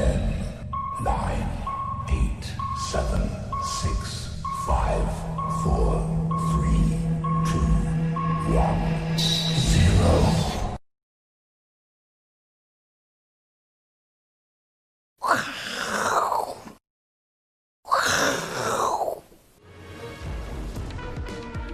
Ten, nine, eight, seven, six, five, four, three, two, one, zero.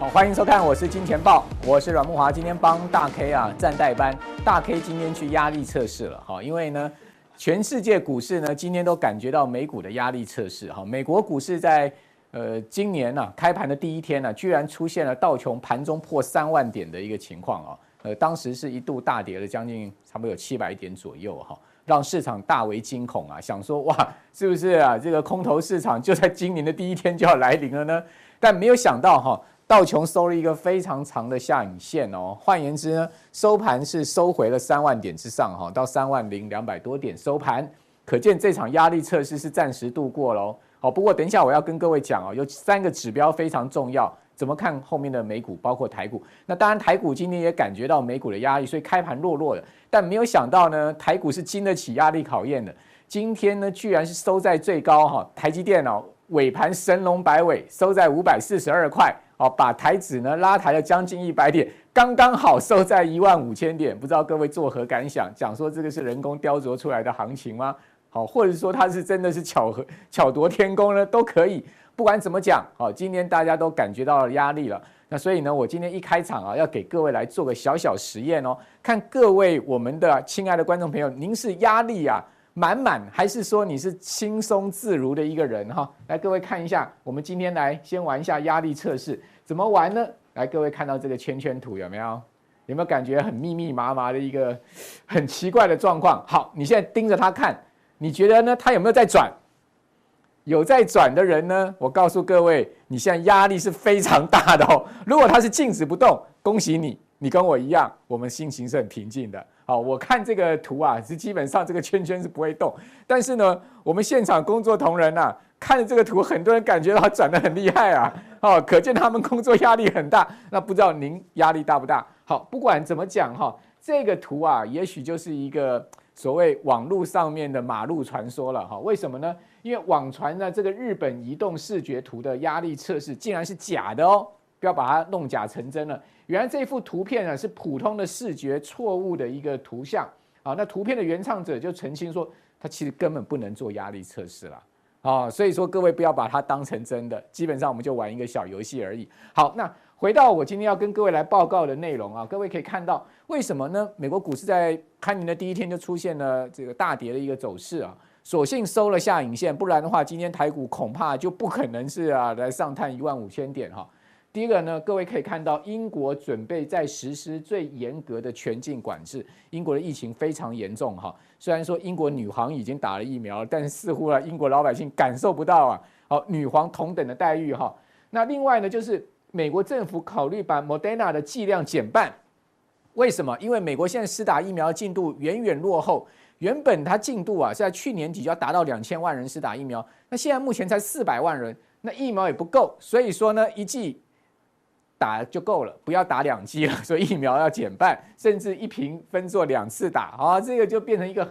好，欢迎收看，我是金钱爆，我是阮慕驊，今天帮大 K 啊站代班，大 K 今天去压力测试了，哈，因为呢，全世界股市呢今天都感觉到美股的压力测试，哈，美国股市在呃今年呢、啊、开盘的第一天呢、居然出现了道琼盘中破三万点的一个情况啊，呃，当时是一度大跌了将近差不多有七百点左右，哈，让市场大为惊恐啊，想说哇，是不是啊这个空头市场就在今年的第一天就要来临了呢？但没有想到哈。道琼收了一个非常长的下影线哦，换言之呢，收盘是收回了三万点之上哈，到三万零两百多点收盘，可见这场压力测试是暂时度过喽。好，不过等一下我要跟各位讲哦，有三个指标非常重要，怎么看后面的美股，包括台股。那当然台股今天也感觉到美股的压力，所以开盘弱弱的，但没有想到呢，台股是经得起压力考验的。今天呢，居然是收在最高哈，台积电哦，尾盘神龙摆尾，收在五百四十二块。好，把台指呢拉抬了将近一百点，刚刚好收在一万五千点，不知道各位作何感想？讲说这个是人工雕琢出来的行情吗？好，或者说它是真的是巧合巧夺天工呢？都可以。不管怎么讲，好，今天大家都感觉到了压力了。那所以呢，我今天一开场啊，要给各位来做个小小实验哦，看各位我们的亲爱的观众朋友，您是压力啊？满满还是说你是轻松自如的一个人哈？来，各位看一下，我们今天来先玩一下压力测试，怎么玩呢？来，各位看到这个圈圈图有没有？有没有感觉很密密麻麻的一个很奇怪的状况？好，你现在盯着它看，你觉得呢？它有没有在转？有在转的人呢？我告诉各位，你现在压力是非常大的哦。如果它是静止不动，恭喜你，你跟我一样，我们心情是很平静的。好，我看这个图啊，是基本上这个圈圈是不会动。但是呢，我们现场工作同仁呐、啊，看了这个图，很多人感觉到转得很厉害啊。哦，可见他们工作压力很大。那不知道您压力大不大？好，不管怎么讲哈，这个图啊，也许就是一个所谓网络上面的马路传说了哈。为什么呢？因为网传的这个日本移动视觉图的压力测试竟然是假的哦，不要把它弄假成真了。原来这幅图片呢，是普通的视觉错误的一个图像啊，那图片的原创者就澄清说，他其实根本不能做压力测试了啊，所以说各位不要把它当成真的，基本上我们就玩一个小游戏而已。好，那回到我今天要跟各位来报告的内容啊，各位可以看到为什么呢？美国股市在开年的第一天就出现了这个大跌的一个走势啊，所幸收了下影线，不然的话今天台股恐怕就不可能是啊来上探一万五千点哈。第一个呢，各位可以看到，英国准备在实施最严格的全境管制。英国的疫情非常严重哈，虽然说英国女皇已经打了疫苗，但是似乎啊，英国老百姓感受不到啊，好女皇同等的待遇哈。那另外呢，就是美国政府考虑把 Moderna 的剂量减半。为什么？因为美国现在施打疫苗进度远远落后，原本它进度啊是在去年底就要达到两千万人施打疫苗，那现在目前才四百万人，那疫苗也不够，所以说呢，一剂。打就够了，不要打两剂了。所以疫苗要减半，甚至一瓶分作两次打。好，这个就变成一个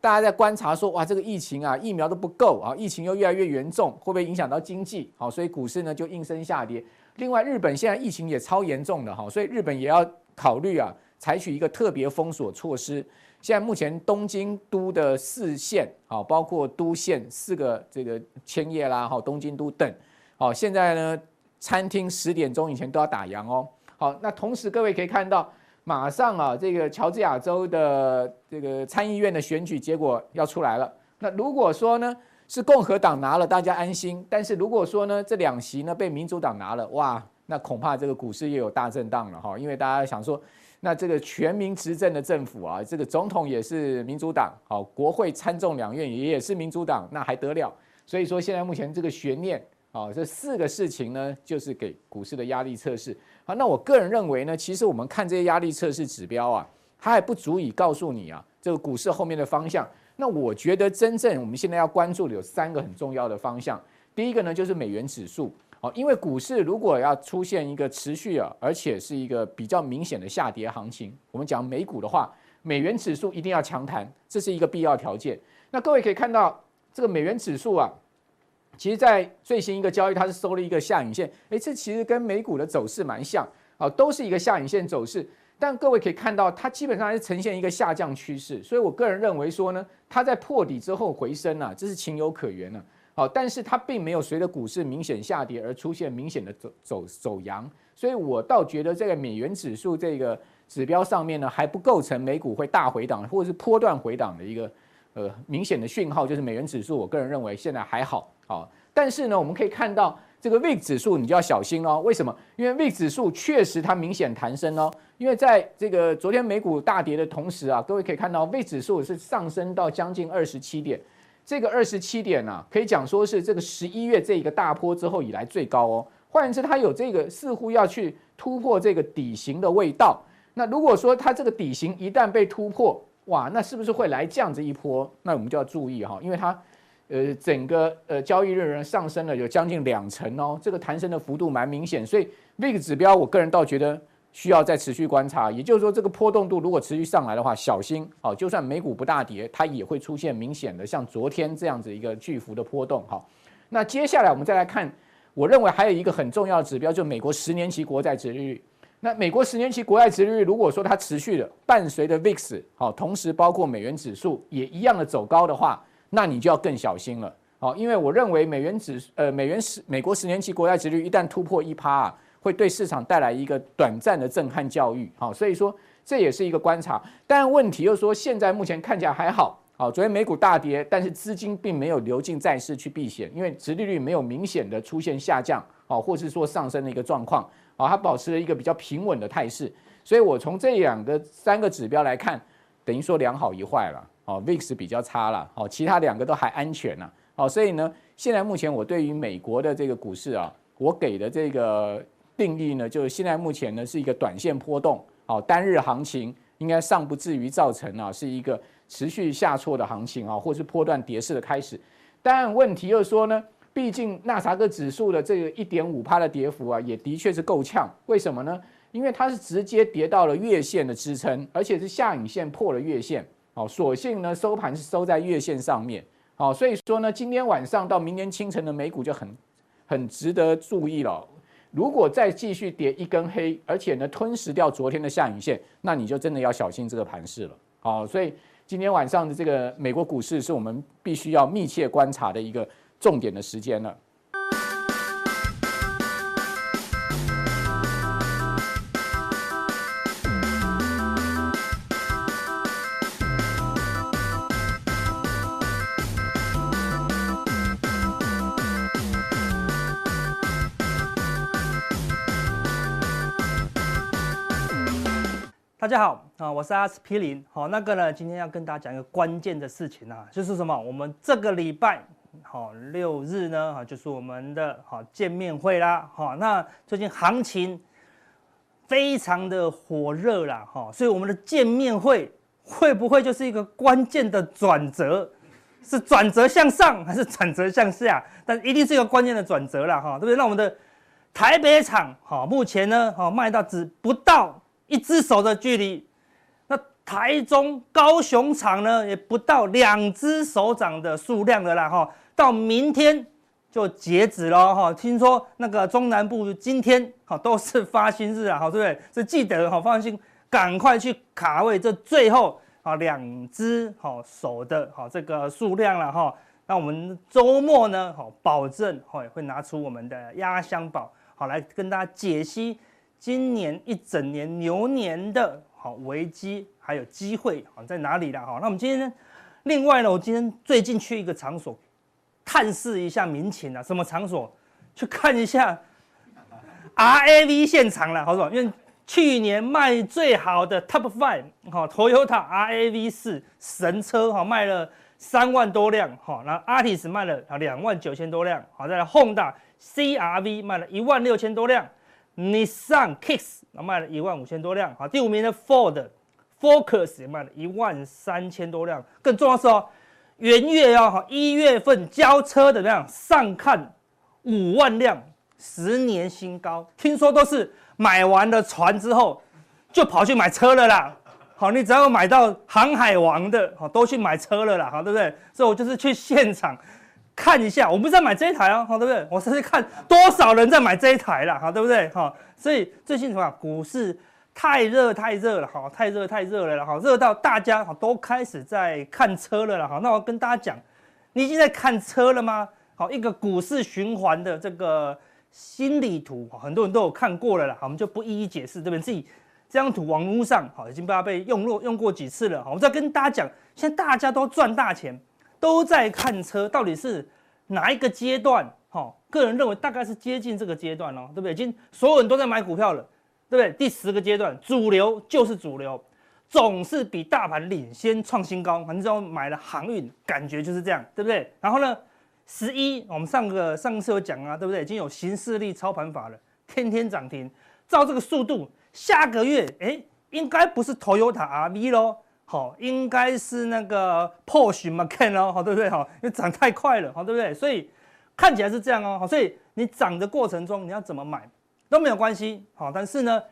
大家在观察说，哇，这个疫情啊，疫苗都不够啊，疫情又越来越严重，会不会影响到经济？好，所以股市呢就应声下跌。另外，日本现在疫情也超严重的哈，所以日本也要考虑啊，采取一个特别封锁措施。现在目前东京都的四县，好，包括都县四个这个千叶啦，好，东京都等，好，现在呢。餐厅十点钟以前都要打烊哦。好，那同时各位可以看到，马上啊，这个乔治亚州的这个参议院的选举结果要出来了。那如果说呢是共和党拿了，大家安心；但是如果说呢这两席呢被民主党拿了，哇，那恐怕这个股市也有大震荡了哈。因为大家想说，那这个全民执政的政府啊，这个总统也是民主党，好，国会参众两院也也是民主党，那还得了？所以说现在目前这个悬念。好，这四个事情呢，就是给股市的压力测试。好，那我个人认为呢，其实我们看这些压力测试指标啊，它还不足以告诉你啊，这个股市后面的方向。那我觉得真正我们现在要关注的有三个很重要的方向。第一个呢，就是美元指数。好，因为股市如果要出现一个持续啊，而且是一个比较明显的下跌行情，我们讲美股的话，美元指数一定要强弹，这是一个必要条件。那各位可以看到这个美元指数啊，其实在最新一个交易它是收了一个下影线，哎，这其实跟美股的走势蛮像啊，都是一个下影线走势。但各位可以看到，它基本上还是呈现一个下降趋势，所以我个人认为说呢，它在破底之后回升啊，这是情有可原的啊。好，但是它并没有随着股市明显下跌而出现明显的走走走阳，所以我倒觉得这个美元指数这个指标上面呢，还不构成美股会大回档或者是波段回档的一个呃明显的讯号，就是美元指数，我个人认为现在还好啊。但是呢，我们可以看到这个 VIX 指数，你就要小心哦。为什么？因为 VIX 指数确实它明显弹升哦。因为在这个昨天美股大跌的同时啊，各位可以看到 VIX 指数是上升到将近二十七点。这个二十七点呢、啊，可以讲说是这个十一月这一个大波之后以来最高哦。换言之，它有这个似乎要去突破这个底型的味道。那如果说它这个底型一旦被突破，哇，那是不是会来这样子一波？那我们就要注意哈，因为它呃整个呃交易日上升了有将近两成哦，这个弹升的幅度蛮明显，所以 VIX 指标我个人倒觉得。需要再持续观察，也就是说，这个波动度如果持续上来的话，小心哦。就算美股不大跌，它也会出现明显的像昨天这样子一个巨幅的波动。好，那接下来我们再来看，我认为还有一个很重要的指标，就美国十年期国债殖利率。那美国十年期国债殖利率如果说它持续的伴随着 VIX 好，同时包括美元指数也一样的走高的话，那你就要更小心了。好，因为我认为美元指呃美元十美国十年期国债殖利率一旦突破一趴啊。会对市场带来一个短暂的震撼教育，好，所以说这也是一个观察。但问题又说，现在目前看起来还好，好，昨天美股大跌，但是资金并没有流进债市去避险，因为殖利率没有明显的出现下降，好，或是说上升的一个状况，好，它保持了一个比较平稳的态势。所以我从这两个三个指标来看，等于说两好一坏了，哦，VIX 比较差了，哦，其他两个都还安全了，好，所以呢，现在目前我对于美国的这个股市啊，我给的这个。定义呢，就是现在目前呢是一个短线波动，哦，单日行情应该尚不至于造成啊是一个持续下挫的行情啊，或是波段跌势的开始。但问题又说呢，毕竟纳斯达克指数的这个一点五趴的跌幅啊，也的确是够呛。为什么呢？因为它是直接跌到了月线的支撑，而且是下影线破了月线，好，所幸呢收盘是收在月线上面，好，所以说呢，今天晚上到明天清晨的美股就很很值得注意了。如果再继续跌一根黑，而且呢吞噬掉昨天的下影线，那你就真的要小心这个盘势了。好，所以今天晚上的这个美国股市是我们必须要密切观察的一个重点的时间了。大家好啊，我是阿司匹林。好，那个呢，今天要跟大家讲一个关键的事情啊，就是什么？我们这个礼拜好六日呢，哈，就是我们的好见面会啦。好，那最近行情非常的火热啦，哈，所以我们的见面会会不会就是一个关键的转折？是转折向上还是转折向下？但一定是一个关键的转折啦，哈，对不对？那我们的台北场，哈，目前呢，哈卖到只不到。一只手的距离，那台中、高雄场呢，也不到两只手掌的数量的啦哈。到明天就截止了哈。听说那个中南部今天哈都是发薪日啊，好对不对？是记得哈，放心，赶快去卡位这最后啊两只好手的好这个数量了哈。那我们周末呢，好保证会会拿出我们的压箱宝，好来跟大家解析。今年一整年牛年的好危机还有机会好在哪里了哈？那我们今天呢？另外呢，我今天最近去一个场所，探视一下民情啊。什么场所？去看一下 RAV 现场了，好不好？因为去年卖最好的 Top Five 哈，Toyota RAV 四神车哈，卖了三万多辆哈，然后 Artis 卖了啊两万九千多辆，好，再来 Honda CRV 卖了一万六千多辆。Nissan Kicks 卖了一万五千多辆，好，第五名的 Ford Focus 也卖了一万三千多辆。更重要的是哦，元月哦，哈，一月份交车的量上看五万辆，十年新高。听说都是买完了船之后就跑去买车了啦，好，你只要买到航海王的，好，都去买车了啦，好，对不对？所以我就是去现场看一下，我不是在买这一台哦，好，对不对？我是在看多少人在买这一台啦，好，对不对？好，所以最近什么股市太热太热了，好，太热太热了，好，热到大家好都开始在看车了啦，好，那我跟大家讲，你已经在看车了吗？好，一个股市循环的这个心理图，很多人都有看过了啦，好，我们就不一一解释，对不对？自己。这张图网络上好，已经被它被用落用过几次了。好，我再跟大家讲，现在大家都赚大钱，都在看车，到底是哪一个阶段？哈，个人认为大概是接近这个阶段哦，对不对？已经所有人都在买股票了，对不对？第十个阶段，主流就是主流，总是比大盘领先创新高。反正买了航运，感觉就是这样，对不对？然后呢，十一，我们上个上次有讲啊，对不对？已经有新势力操盘法了，天天涨停，照这个速度。下个月，哎，应该不是 Toyota RV 咯，好，应该是那个 Porsche Macan 咯，好，对不对？好，因为涨太快了，好，对不对？所以看起来是这样哦，好，所以你涨的过程中你要怎么买都没有关系，好，但是呢，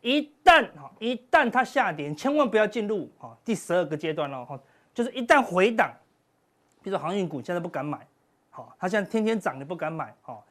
一旦哈，一旦它下跌，千万不要进入好第十二个阶段喽，就是一旦回档，比如说航运股现在不敢买，好，它现在天天涨你不敢买，好。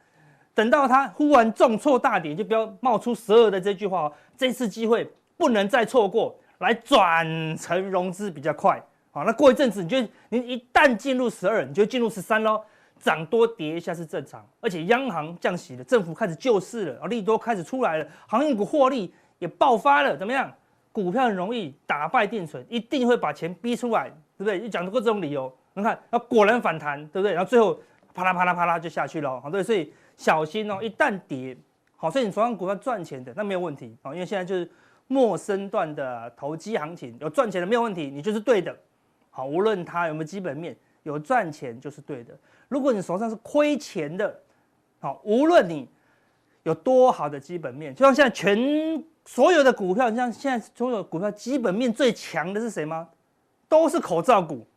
等到它忽然重挫大跌，就不要冒出十二的这句话哦。这次机会不能再错过，来转成融资比较快。好，那过一阵子，你就你一旦进入十二，你就进入十三喽。涨多跌一下是正常，而且央行降息了，政府开始救市了，啊，利多开始出来了，航运股获利也爆发了，怎么样？股票很容易打败定存，一定会把钱逼出来，对不对？你讲出过这种理由，你看，那果然反弹，对不对？然后最后啪啦啪啦啪啦就下去了，好，对，所以。小心哦，一旦跌，好，所以你手上股票赚钱的那没有问题，好，因为现在就是陌生段的投机行情，有赚钱的没有问题，你就是对的，好，无论它有没有基本面，有赚钱就是对的。如果你手上是亏钱的，好，无论你有多好的基本面，就像现在全所有的股票，你像现在所有的股票基本面最强的是谁吗？都是口罩股。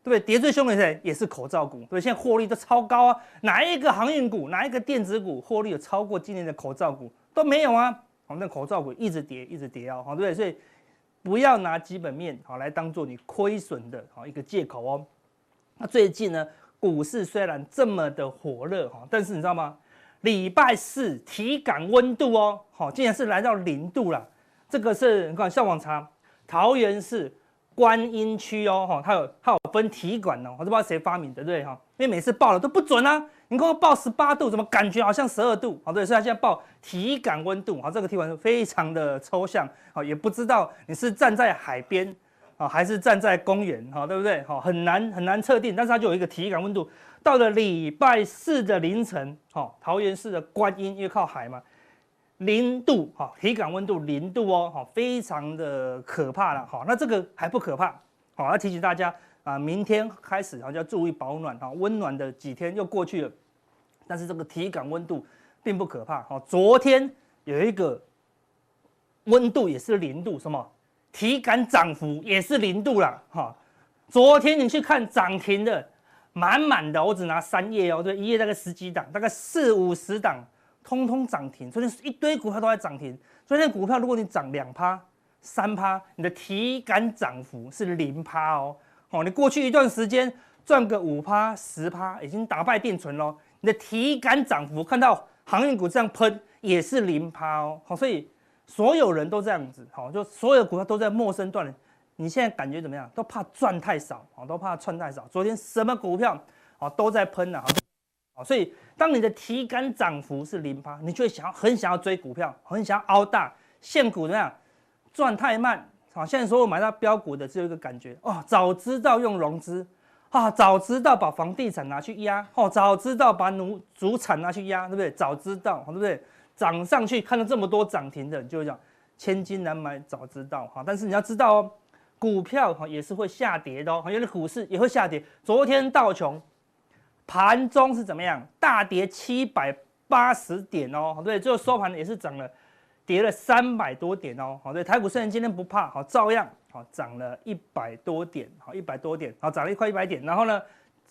对不对？跌最凶的是谁？也是口罩股。对，现在获利都超高啊！哪一个航运股，哪一个电子股获利有超过今年的口罩股都没有啊？好，那口罩股一直跌，一直跌啊！好，对不对？所以不要拿基本面好来当做你亏损的好一个借口哦。那最近呢，股市虽然这么的火热哈，但是你知道吗？礼拜四体感温度哦，好，竟然是来到零度了。这个是你看上网查，桃园市。观音区哦，哈，它有它有分体感哦，我都不知道谁发明的，对哈，因为每次报了都不准啊，你给我报十八度，怎么感觉好像十二度？好，对，所以它现在报体感温度，好，这个体感非常的抽象，好，也不知道你是站在海边啊，还是站在公园，哈，对不对？好，很难很难测定，但是它就有一个体感温度，到了礼拜四的凌晨，好，桃园市的观音因为靠海嘛。零度哈，体感温度零度哦，哈，非常的可怕了，哈。那这个还不可怕，好，要提醒大家啊，明天开始啊就要注意保暖哈，温暖的几天又过去了，但是这个体感温度并不可怕，哈。昨天有一个温度也是零度，什么？体感涨幅也是零度了，哈。昨天你去看涨停的，满满的，我只拿三页哦，对，一页大概十几档，大概四五十档。通通涨停，昨天一堆股票都在涨停。昨天股票如果你涨两趴、三趴，你的体感涨幅是零趴哦。哦，你过去一段时间赚个五趴、十趴，已经打败定存喽。你的体感涨幅看到航运股这样喷，也是零趴哦。好，所以所有人都这样子，好，就所有的股票都在陌生段。你现在感觉怎么样？都怕赚太少，哦，都怕赚太少。昨天什么股票，哦，都在喷啊。所以，当你的体感涨幅是零趴，你就会想很想要追股票，很想要凹大现股怎么样？赚太慢，好，现在所有买到标股的只有一个感觉哦，早知道用融资啊，早知道把房地产拿去压，哦，早知道把农主产拿去压，对不对？早知道，对不对？涨上去看到这么多涨停的，你就会讲千金难买早知道哈。但是你要知道哦，股票哈也是会下跌的哦，因为股市也会下跌。昨天道琼。盘中是怎么样？大跌七百八十点哦，对，最后收盘也是涨了，跌了三百多点哦，好，对，台股虽然今天不怕，好，照样好涨了一百多点，好，一百多点，好，涨了一块一百点，然后呢，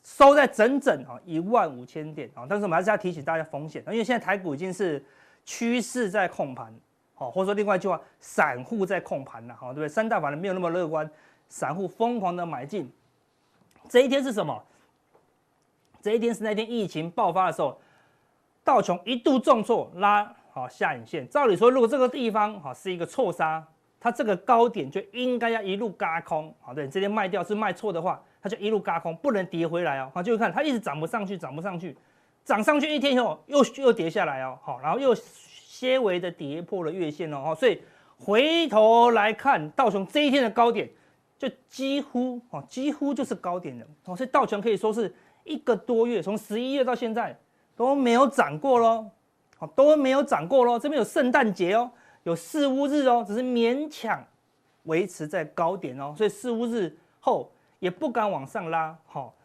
收在整整哈一万五千点，好，但是我们还是要提醒大家风险，因为现在台股已经是趋势在控盘，好，或者说另外一句话，散户在控盘了，好，对不对？三大法人没有那么乐观，散户疯狂的买进。这一天是什么？这一天是那天疫情爆发的时候，道琼一度重挫拉好下影线。照理说，如果这个地方好是一个错杀，它这个高点就应该要一路嘎空，好，对，这边卖掉是卖错的话，它就一路嘎空，不能跌回来哦。好，就看它一直涨不上去，涨不上去，涨上去一天以后又又跌下来哦，好，然后又。些微的跌破了月线哦，所以回头来看道琼这一天的高点，就几乎哦，几乎就是高点了哦，所以道琼可以说是一个多月，从十一月到现在都没有涨过喽，哦，都没有涨过喽。这边有圣诞节哦，有四五日哦，只是勉强维持在高点哦，所以四五日后也不敢往上拉。好，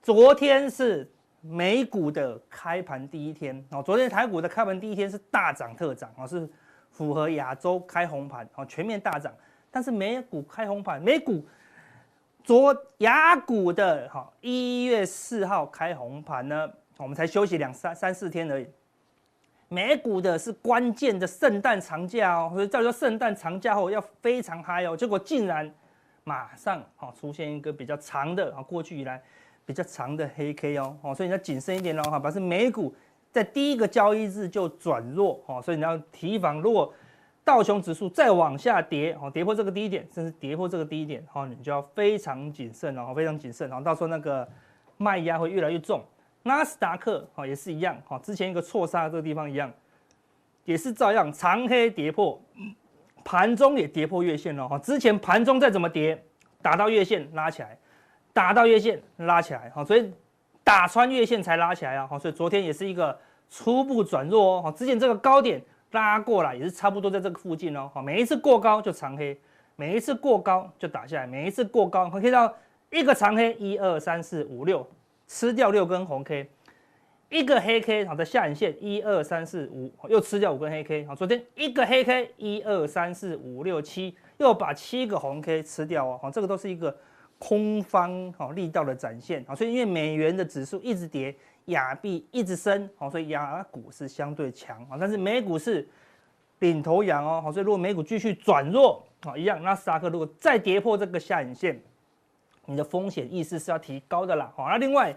昨天是。美股的开盘第一天哦，昨天台股的开盘第一天是大涨特涨哦，是符合亚洲开红盘哦，全面大涨。但是美股开红盘，美股昨亚股的哈一月四号开红盘呢，我们才休息两三三四天而已。美股的是关键的圣诞长假哦，所以叫做圣诞长假后要非常嗨哦，结果竟然马上哈出现一个比较长的啊，过去以来。比较长的黑 K 哦，哦，所以你要谨慎一点哦，哈，表示美股在第一个交易日就转弱，哦，所以你要提防，如果道琼指数再往下跌，哦，跌破这个低点，甚至跌破这个低点，哦，你就要非常谨慎哦，非常谨慎，然后，到时候那个卖压会越来越重。纳斯达克，哦，也是一样，哈，之前一个错杀这个地方一样，也是照样长黑跌破，盘中也跌破月线了，哈，之前盘中再怎么跌，打到月线拉起来。打到月线拉起来，好，所以打穿月线才拉起来啊，好，所以昨天也是一个初步转弱哦，好，之前这个高点拉过来也是差不多在这个附近哦，好，每一次过高就长黑，每一次过高就打下来，每一次过高可以看到一个长黑，一二三四五六，吃掉六根红 K，一个黑 K 好，在下影线一二三四五又吃掉五根黑 K，好，昨天一个黑 K 一二三四五六七又把七个红 K 吃掉哦，好，这个都是一个。空方好力道的展现啊，所以因为美元的指数一直跌，亚币一直升，好，所以亚股是相对强啊，但是美股是领头羊哦，好，所以如果美股继续转弱啊，一样，纳斯克如果再跌破这个下影线，你的风险意识是要提高的啦，好，那另外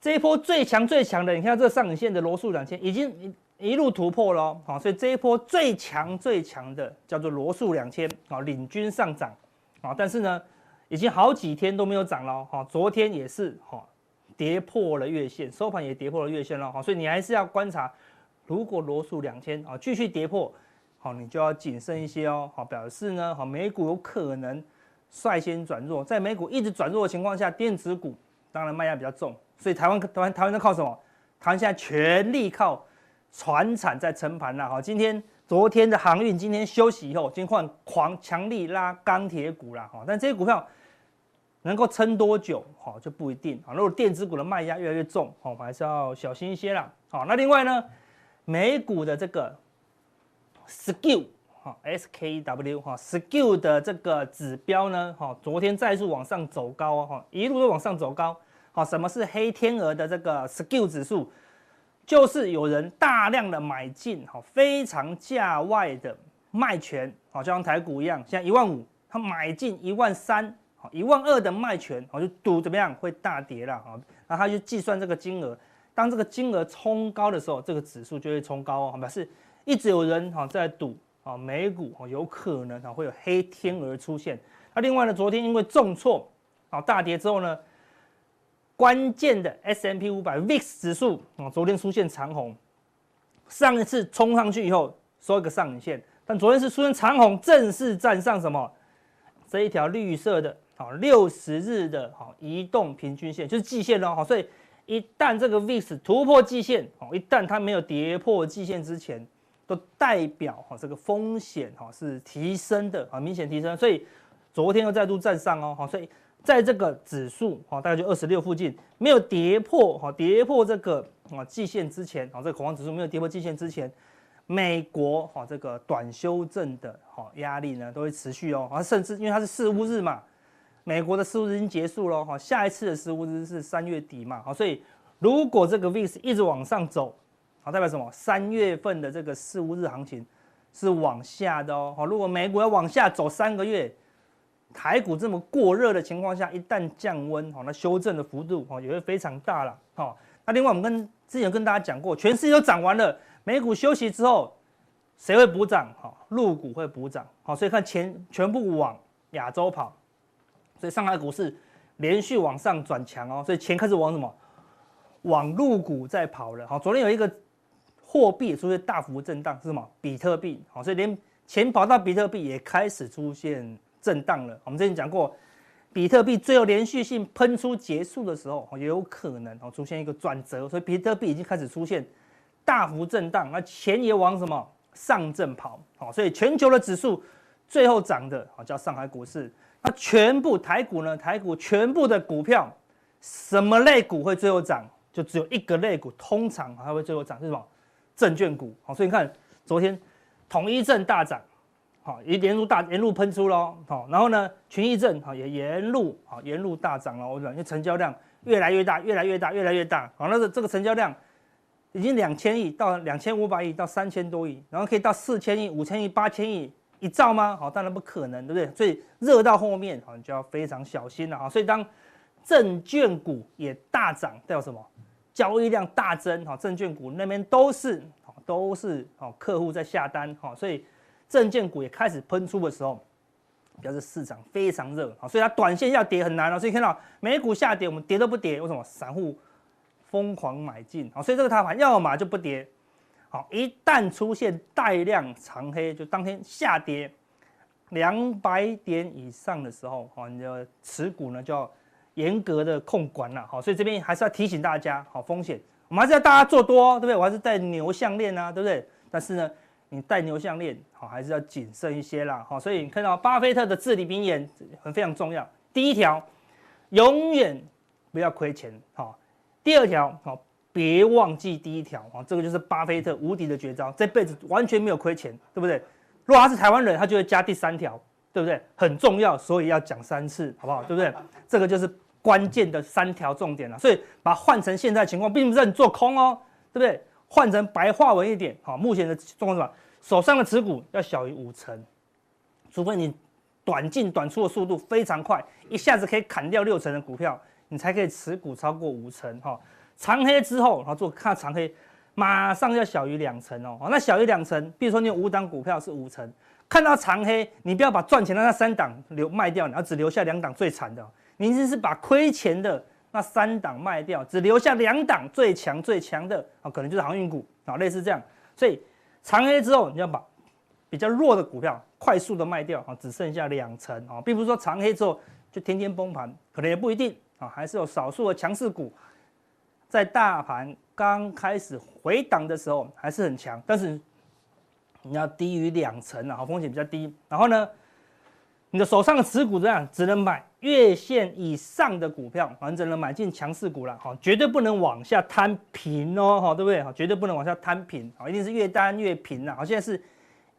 这一波最强最强的，你看这上影线的罗素两千已经一路突破了，好，所以这一波最强最强的叫做罗素两千啊，领军上涨啊，但是呢。已经好几天都没有涨了，哈，昨天也是哈，跌破了月线，收盘也跌破了月线了，哈，所以你还是要观察，如果罗素两千啊继续跌破，好，你就要谨慎一些哦，好，表示呢，好，美股有可能率先转弱，在美股一直转弱的情况下，电子股当然卖压比较重，所以台湾台湾台湾在靠什么？台湾现在全力靠船产在撑盘了，哈，今天。昨天的航运今天休息以后，今天换狂强力拉钢铁股了哈，但这些股票能够撑多久哈就不一定啊。如果电子股的卖压越来越重，好我们还是要小心一些啦。好，那另外呢，美股的这个 SKEW 哈 S K W 哈 SKEW 的这个指标呢，哈昨天再次往上走高哈，一路都往上走高。好，什么是黑天鹅的这个 SKEW 指数？就是有人大量的买进，哈，非常价外的卖权，好，就像台股一样，现在一万五，他买进一万三，好，一万二的卖权，我，就赌怎么样会大跌了，哈，那他就计算这个金额，当这个金额冲高的时候，这个指数就会冲高哦，表示一直有人哈在赌，啊，美股有可能啊会有黑天鹅出现。那另外呢，昨天因为重挫，啊，大跌之后呢。关键的 S M P 五百 VIX 指数啊，昨天出现长红，上一次冲上去以后收一个上影线，但昨天是出现长红，正式站上什么？这一条绿色的好六十日的哈移动平均线，就是季线喽哈。所以一旦这个 VIX 突破季线，哦，一旦它没有跌破季线之前，都代表哈这个风险哈是提升的啊，明显提升。所以昨天又再度站上哦，哈，所以。在这个指数哈大概就二十六附近，没有跌破哈，跌破这个啊季线之前啊，这个恐慌指数没有跌破季线之前，美国哈这个短修正的哈压力呢都会持续哦，啊甚至因为它是四巫日嘛，美国的四巫日已经结束了哈，下一次的四巫日是三月底嘛，好，所以如果这个 VIX 一直往上走，好，代表什么？三月份的这个四五日行情是往下的哦。好，如果美股要往下走三个月，台股这么过热的情况下，一旦降温，好，那修正的幅度哦也会非常大了。好，那另外我们跟之前跟大家讲过，全世界都涨完了，美股休息之后，谁会补涨？好，陆股会补涨。好，所以看钱全部往亚洲跑，所以上海股市连续往上转强哦，所以钱开始往什么？往陆股在跑了。好，昨天有一个货币出现大幅震荡，是什么？比特币。好，所以连钱跑到比特币也开始出现。震荡了，我们之前讲过，比特币最后连续性喷出结束的时候，也有可能哦出现一个转折，所以比特币已经开始出现大幅震荡，那钱也往什么上证跑，好，所以全球的指数最后涨的啊叫上海股市，那全部台股呢？台股全部的股票，什么类股会最后涨？就只有一个类股，通常还会最后涨是什么？证券股，好，所以你看昨天统一证大涨。好，也沿路大沿路喷出喽，好，然后呢，群益证好也沿路好沿路大涨了，我讲因为成交量越来越大，越来越大，越来越大，好，那个这个成交量已经两千亿到两千五百亿到三千多亿，然后可以到四千亿、五千亿、八千亿一兆吗？好，当然不可能，对不对？所以热到后面，好，你就要非常小心了啊。所以当证券股也大涨，代表什么？交易量大增，好，证券股那边都是都是好客户在下单，好，所以。证券股也开始喷出的时候，表示市场非常热好，所以它短线要跌很难了。所以看到美股下跌，我们跌都不跌，为什么？散户疯狂买进好，所以这个大盘要么就不跌，好，一旦出现带量长黑，就当天下跌两百点以上的时候，好，你的持股呢就要严格的控管了，好，所以这边还是要提醒大家，好，风险，我们还是要大家做多，对不对？我还是戴牛项链啊，对不对？但是呢。你戴牛项链好，还是要谨慎一些啦，好，所以你看到巴菲特的至理名言很非常重要。第一条，永远不要亏钱，好。第二条，好，别忘记第一条，啊，这个就是巴菲特无敌的绝招，这辈子完全没有亏钱，对不对？如果他是台湾人，他就会加第三条，对不对？很重要，所以要讲三次，好不好？对不对？这个就是关键的三条重点了。所以把它换成现在情况，并不是让你做空哦，对不对？换成白话文一点，好，目前的状况是什么？手上的持股要小于五成，除非你短进短出的速度非常快，一下子可以砍掉六成的股票，你才可以持股超过五成哈。长黑之后，然后做看长黑，马上要小于两成哦。那小于两成，比如说你有五档股票是五成，看到长黑，你不要把赚钱的那三档留卖掉，然后只留下两档最惨的，你只是把亏钱的。那三档卖掉，只留下两档最强最强的啊，可能就是航运股啊，类似这样。所以长黑之后，你要把比较弱的股票快速的卖掉啊，只剩下两成啊，并不是说长黑之后就天天崩盘，可能也不一定啊，还是有少数的强势股在大盘刚开始回档的时候还是很强，但是你要低于两成啊，风险比较低。然后呢，你的手上的持股这样只能买。月线以上的股票，反正只能买进强势股了，哈，绝对不能往下摊平哦，哈，对不对？哈，绝对不能往下摊平，啊，一定是越单越平了，好，现在是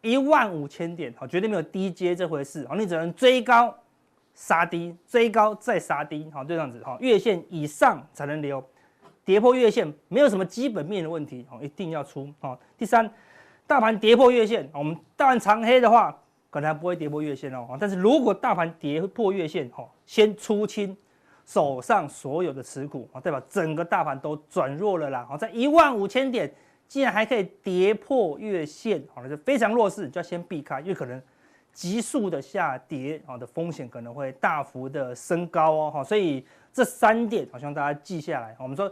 一万五千点，好，绝对没有低阶这回事，好，你只能追高杀低，追高再杀低，好，就这样子，哈，月线以上才能留，跌破月线没有什么基本面的问题，好，一定要出，哦，第三，大盘跌破月线，我们大盘长黑的话。可能还不会跌破月线哦，但是如果大盘跌破月线，哦，先出清手上所有的持股啊，代表整个大盘都转弱了啦。好，在一万五千点，竟然还可以跌破月线，好，那就非常弱势，就要先避开，因为可能急速的下跌，啊的风险可能会大幅的升高哦，哈，所以这三点，好，希望大家记下来。我们说。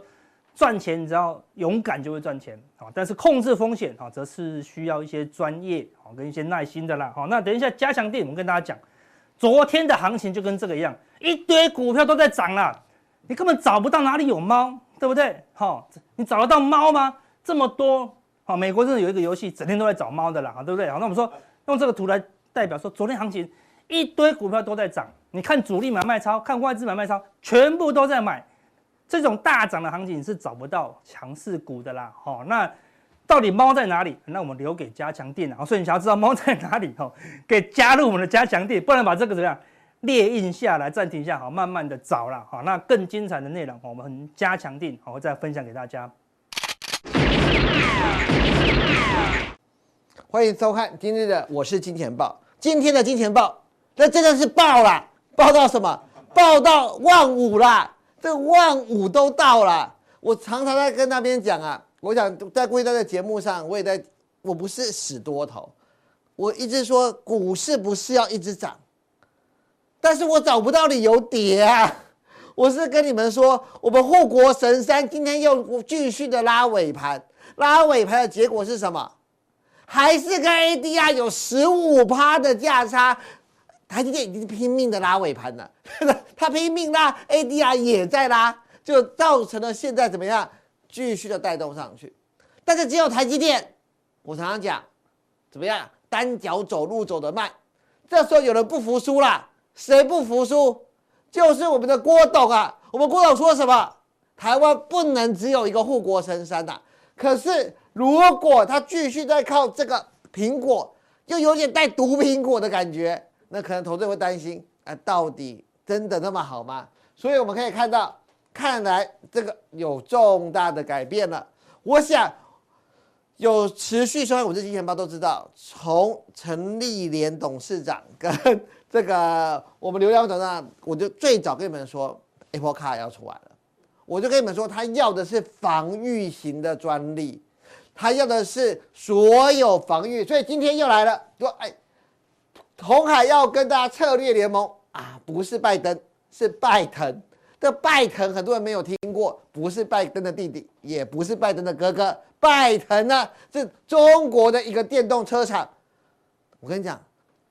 赚钱，你只要勇敢就会赚钱啊！但是控制风险啊，则是需要一些专业啊跟一些耐心的啦。好，那等一下加强錠，我们跟大家讲，昨天的行情就跟这个一样，一堆股票都在涨啦，你根本找不到哪里有猫，对不对？好，你找得到猫吗？这么多，好，美国真的有一个游戏，整天都在找猫的啦，对不对？好，那我们说用这个图来代表说，昨天行情一堆股票都在涨，你看主力买卖超，看外资买卖超，全部都在买。这种大涨的行情是找不到强势股的啦，好，那到底猫在哪里？那我们留给加强店啊，所以你想要知道猫在哪里哦，可以加入我们的加强店，不然把这个怎么样列印下来，暂停一下，好，慢慢的找了，好，那更精彩的内容，我们加强錠，好，我再分享给大家。欢迎收看今天的我是金钱爆。今天的金钱爆，那真的是爆了，爆到什么？爆到万五啦，这万五都到了。我常常在跟那边讲啊，我想在贵在的节目上，我也在，我不是死多头，我一直说股市不是要一直涨，但是我找不到理由跌啊。我是跟你们说，我们护国神山今天又继续的拉尾盘，拉尾盘的结果是什么？还是跟 ADR 有十五趴的价差，台积电已经拼命的拉尾盘了，他拼命拉，ADR 也在拉，就造成了现在怎么样，继续的带动上去。但是只有台积电，我常常讲，怎么样，单脚走路走得慢。这时候有人不服输啦，谁不服输？就是我们的郭董啊。我们郭董说什么？台湾不能只有一个护国神山呐、啊。可是。如果他继续在靠这个苹果，就有点带毒苹果的感觉，那可能投资人会担心，啊，到底真的那么好吗？所以我们可以看到，看来这个有重大的改变了。我想有持续收看我这金钱爆都知道，从陈立莲董事长跟这个我们刘洋总长，我就最早跟你们说，Apple Car 要出来了，我就跟你们说，他要的是防御型的专利。他要的是所有防御，所以今天又来了，说哎，红海要跟大家策略联盟啊，不是拜登，是拜腾。这拜腾很多人没有听过，不是拜登的弟弟，也不是拜登的哥哥，拜腾呢是中国的一个电动车厂。我跟你讲，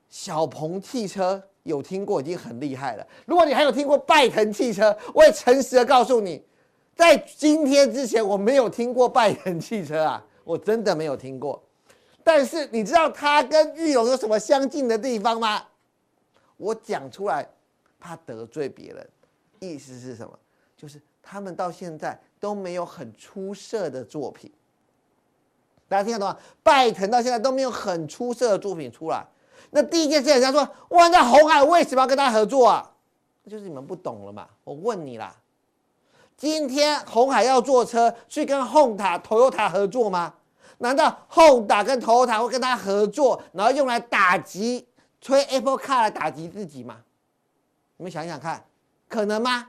小鹏汽车有听过已经很厉害了。如果你还有听过拜腾汽车，我也诚实的告诉你，在今天之前我没有听过拜腾汽车啊。我真的没有听过，但是你知道他跟玉龙有什么相近的地方吗？我讲出来怕得罪别人，意思是什么？就是他们到现在都没有很出色的作品。大家听得懂吗？拜腾到现在都没有很出色的作品出来。那第一件事，人家说：哇，那红海为什么要跟他合作啊？那就是你们不懂了嘛。我问你啦，今天红海要坐车，去跟 Honda、Toyota 合作吗？难道后打跟 Toyota 会跟他合作，然后用来打击、吹 Apple Car 来打击自己吗？你们想想看，可能吗？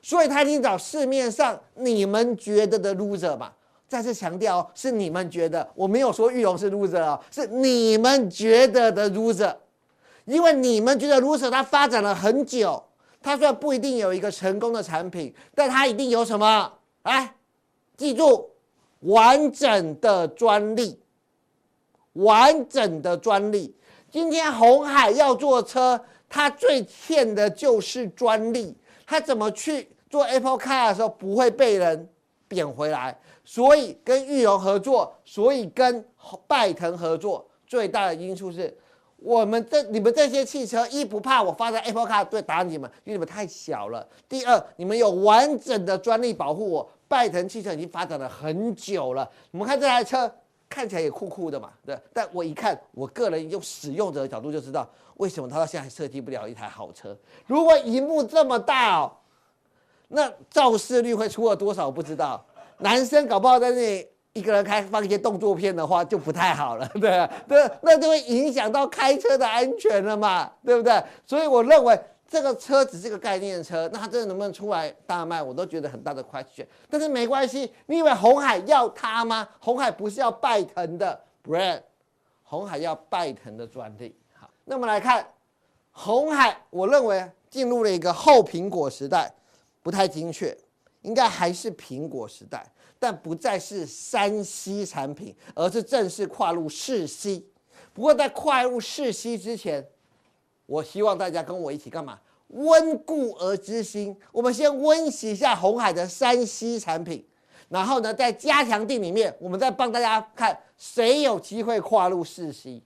所以他一定找市面上你们觉得的 loser 嘛。再次强调，是你们觉得，我没有说玉龙是 loser 哦，是你们觉得的 loser。因为你们觉得 loser 他发展了很久，他虽然不一定有一个成功的产品，但他一定有什么？来，记住。完整的专利，完整的专利。今天红海要做车，它最欠的就是专利。它怎么去做 Apple Car 的时候不会被人贬回来？所以跟玉荣合作，所以跟拜腾合作，最大的因素是我们这你们这些汽车一不怕我发在 Apple Car 对打你们，因为你们太小了。第二，你们有完整的专利保护我。拜腾汽车已经发展了很久了，我们看这台车看起来也酷酷的嘛，对。但我一看，我个人用使用者的角度就知道，为什么它到现在还设计不了一台好车。如果荧幕这么大哦，那肇事率会出了多少不知道。男生搞不好在那里一个人开放一些动作片的话就不太好了，对对，那就会影响到开车的安全了嘛，对不对？所以我认为。这个车只是个概念车，那它真的能不能出来大卖，我都觉得很大的 question。但是没关系，你以为红海要它吗？红海不是要拜腾的 brand，红海要拜腾的专利。好，那我们来看红海，我认为进入了一个后苹果时代，不太精确，应该还是苹果时代，但不再是三 C 产品，而是正式跨入四 C。不过在跨入四 C 之前，我希望大家跟我一起干嘛？温故而知新。我们先温习一下红海的三 C 产品，然后呢，在加强地里面，我们再帮大家看谁有机会跨入四 C。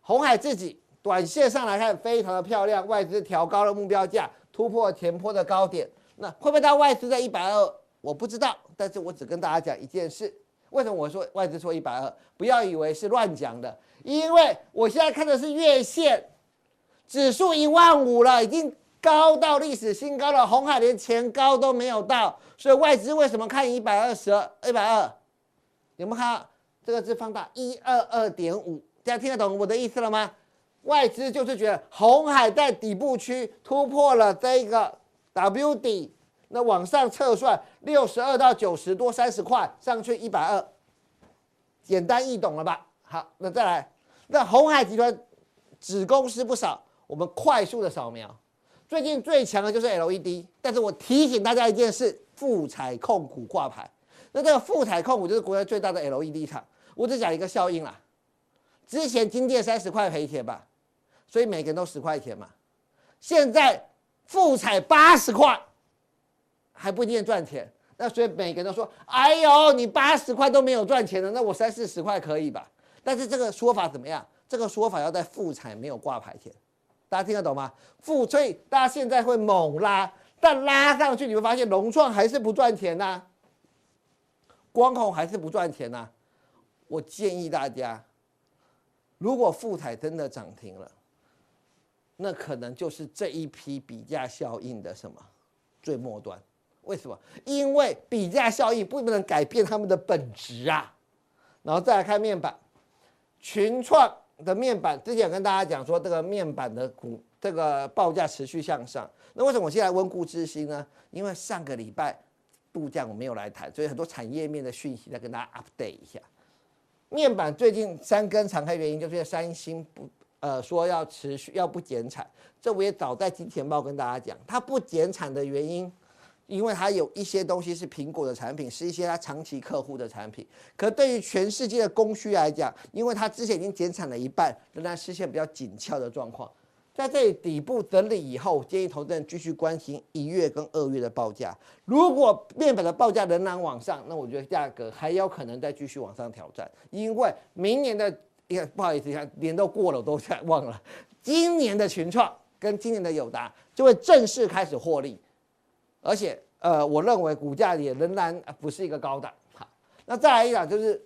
红海自己短线上来看非常的漂亮，外资调高了目标价，突破前坡的高点。那会不会到外资在一百二？我不知道，但是我只跟大家讲一件事：为什么我说外资说一百二？不要以为是乱讲的，因为我现在看的是月线。指数一万五了，已经高到历史新高了。红海连前高都没有到，所以外资为什么看一百二十二、一百二？有没有看这个字放大一二二点五？大家听得懂我的意思了吗？外资就是觉得红海在底部区突破了这个 W 底，那往上测算六十二到九十多三十块，上去一百二，简单易懂了吧？好，那再来，那红海集团子公司不少，我们快速的扫描。最近最强的就是 LED，但是我提醒大家一件事：富采控股挂牌。那这个富采控股就是国内最大的 LED 厂。我只讲一个效应啦，之前金店三十块赔钱吧，所以每个人都十块钱嘛。现在富采八十块，还不一定赚钱。那所以每个人都说：“哎呦，你八十块都没有赚钱的，那我三四十块可以吧？”但是这个说法怎么样？这个说法要在富采没有挂牌前。大家听得懂吗？富所以大家现在会猛拉，但拉上去你会发现融创还是不赚钱呐、光弘还是不赚钱呐、我建议大家，如果富彩真的涨停了，那可能就是这一批比价效应的什么最末端。为什么？因为比价效应不能改变他们的本质啊。然后再来看面板，群创。的面板之前跟大家讲说，这个面板的股这个报价持续向上。那为什么我现在温故知新呢？因为上个礼拜度假我没有来谈，所以很多产业面的讯息再跟大家 update 一下。面板最近三根长黑原因就是因为三星不呃说要持续要不减产，这我也早在金钱豹跟大家讲，它不减产的原因。因为它有一些东西是苹果的产品，是一些它长期客户的产品。可对于全世界的供需来讲，因为它之前已经减产了一半，仍然实现比较紧俏的状况。在这里底部整理以后，建议投资人继续关心一月跟二月的报价。如果面板的报价仍然往上，那我觉得价格还有可能再继续往上挑战。因为明年的，不好意思，年都过了，我都忘了。今年的群创跟今年的友达就会正式开始获利。而且，呃，我认为股价也仍然不是一个高档。好，那再来一档就是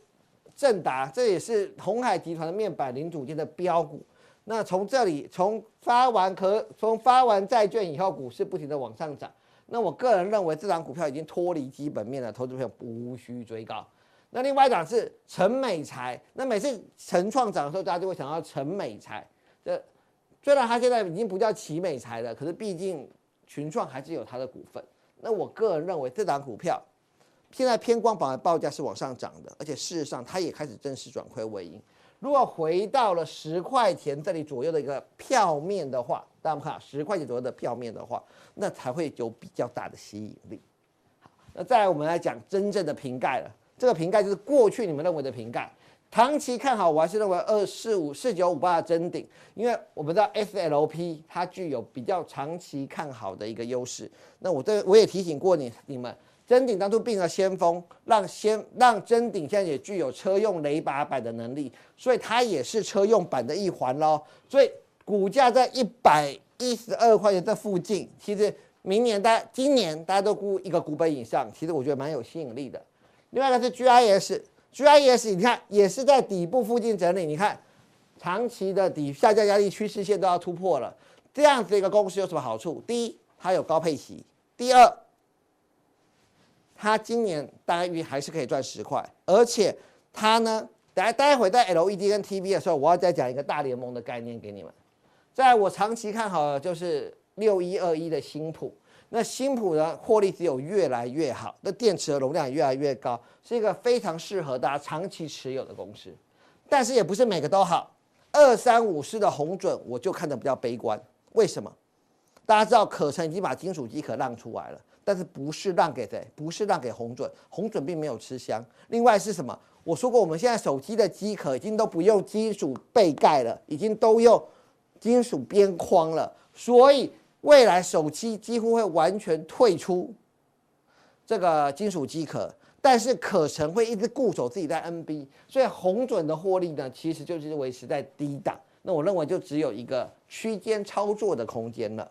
正达，这也是鸿海集团的面板零组件的标股。那从这里，从发完可从发完债券以后，股市不停的往上涨。那我个人认为，这档股票已经脱离基本面了，投资朋友无需追高。那另外一档是陈美材，那每次陈创涨的时候，大家就会想到陈美材。这虽然它现在已经不叫奇美材了，可是毕竟。群创还是有它的股份，那我个人认为这档股票现在偏光板的报价是往上涨的，而且事实上它也开始正式转亏为盈。如果回到了十块钱这里左右的一个票面的话，大家看十块钱左右的票面的话，那才会有比较大的吸引力。好，那再来我们来讲真正的瓶盖了，这个瓶盖就是过去你们认为的瓶盖。长期看好，我还是认为二四五四九五八的真顶，因为我们知道 SLP 它具有比较长期看好的一个优势。那我这我也提醒过你你们，真顶当初并了先锋，让先让真顶现在也具有车用雷拔板的能力，所以它也是车用版的一环喽。所以股价在一百一十二块钱这附近，其实明年大家今年大家都估一个股本以上，其实我觉得蛮有吸引力的。另外一个是 GIS。GIS 你看也是在底部附近整理，你看长期的底下降压力趋势线都要突破了，这样子一个公司有什么好处？第一，它有高配息；第二，它今年大约还是可以赚十块，而且它呢，待待会在 LED 跟 TV 的时候，我要再讲一个大联盟的概念给你们。在我长期看好的就是六一二一的新普。那新普的获利只有越来越好，那电池的容量也越来越高，是一个非常适合大家长期持有的公司。但是也不是每个都好，二三五四的红准我就看得比较悲观。为什么？大家知道可成已经把金属机壳让出来了，但是不是让给谁？不是让给红准，红准并没有吃香。另外是什么？我说过，我们现在手机的机壳已经都不用金属背盖了，已经都用金属边框了，所以。未来手机几乎会完全退出这个金属机壳，但是可成会一直固守自己在 NB，所以红准的获利呢，其实就是维持在低档。那我认为就只有一个区间操作的空间了。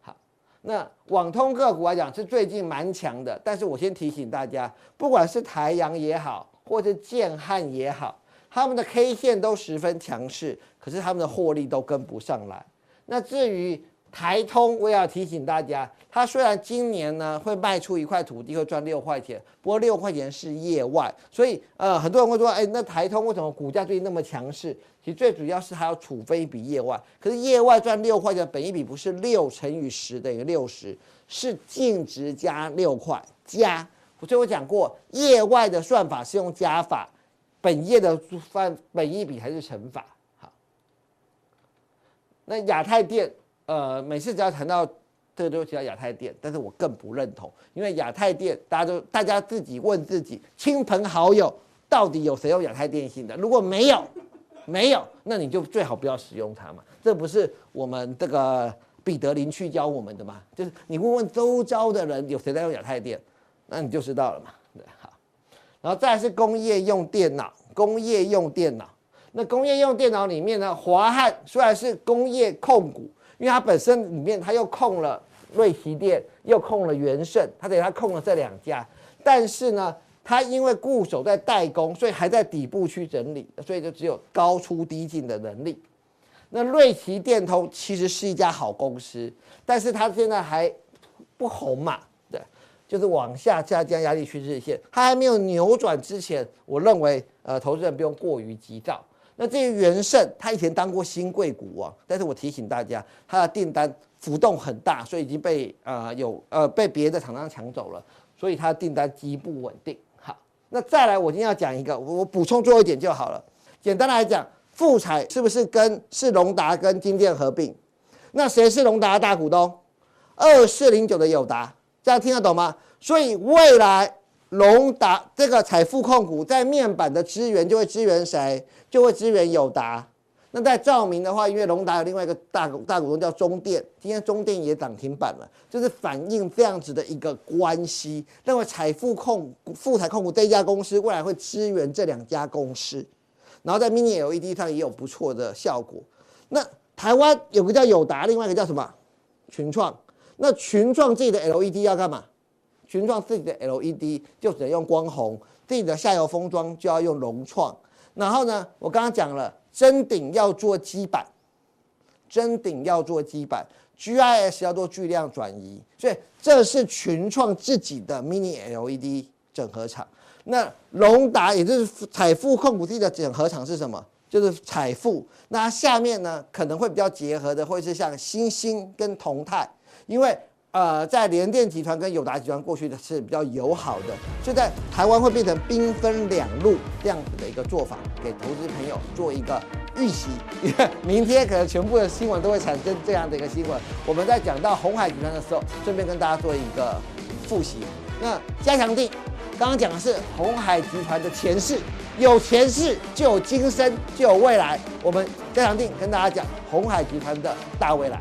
好，那网通个股来讲是最近蛮强的，但是我先提醒大家，不管是台阳也好，或者建汉也好，他们的 K 线都十分强势，可是他们的获利都跟不上来。那至于台通我也要提醒大家，它虽然今年呢会卖出一块土地会赚六块钱，不过六块钱是业外，所以呃很多人会说，哎，那台通为什么股价最近那么强势？其实最主要是还要处分一笔业外，可是业外赚六块钱，本益比不是六乘以十等于六十，是净值加六块加。所以我讲过，业外的算法是用加法，本业的算本益比还是乘法。好，那亚太电。呃，每次只要谈到这个，都提到亚太电，但是我更不认同，因为亚太电，大家都大家自己问自己，亲朋好友到底有谁用亚太电信的？如果没有，没有，那你就最好不要使用它嘛。这不是我们这个彼得林去教我们的吗？就是你问问周遭的人，有谁在用亚太电，那你就知道了嘛。对，好，然后再是工业用电脑，工业用电脑，那工业用电脑里面呢，华汉虽然是工业控股。因为它本身里面，它又控了瑞奇电，又控了元盛，它等于它控了这两家。但是呢，它因为固守在代工，所以还在底部区整理，所以就只有高出低进的能力。那瑞奇电通其实是一家好公司，但是它现在还不红嘛，对，就是往下下降压力趋势线，它还没有扭转之前，我认为呃，投资人不用过于急躁。那至于元盛，他以前当过新贵股王，但是我提醒大家，他的订单浮动很大，所以已经被呃有呃被别的厂商抢走了，所以他的订单极不稳定。好，那再来，我今天要讲一个，我补充最后一点就好了。简单来讲，富彩是不是跟是隆达跟金电合并？那谁是隆达的大股东？二四零九的友达，这样听得懂吗？所以未来。隆达这个采富控股在面板的支援就会支援谁？就会支援友达。那在照明的话，因为隆达有另外一个大股大股东叫中电，今天中电也涨停板了，就是反映这样子的一个关系。认为采富控富采控股这一家公司未来会支援这两家公司，然后在 Mini LED 上也有不错的效果。那台湾有个叫友达，另外一个叫什么？群创。那群创自己的 LED 要干嘛？群创自己的 LED 就只能用光弘，自己的下游封装就要用融创。然后呢，我刚刚讲了，真顶要做基板，真顶要做基板，GIS 要做巨量转移，所以这是群创自己的 Mini LED 整合厂。那隆达也就是彩富控股自己的整合厂是什么？就是彩富。那下面呢可能会比较结合的，会是像星星跟同泰，因为。呃，在联电集团跟友达集团过去的是比较友好的，所以在台湾会变成兵分两路这样子的一个做法，给投资朋友做一个预习。明天可能全部的新闻都会产生这样的一个新闻。我们在讲到鸿海集团的时候，顺便跟大家做一个复习。那加强錠，刚刚讲的是鸿海集团的前世，有前世就有今生就有未来。我们加强錠跟大家讲鸿海集团的大未来。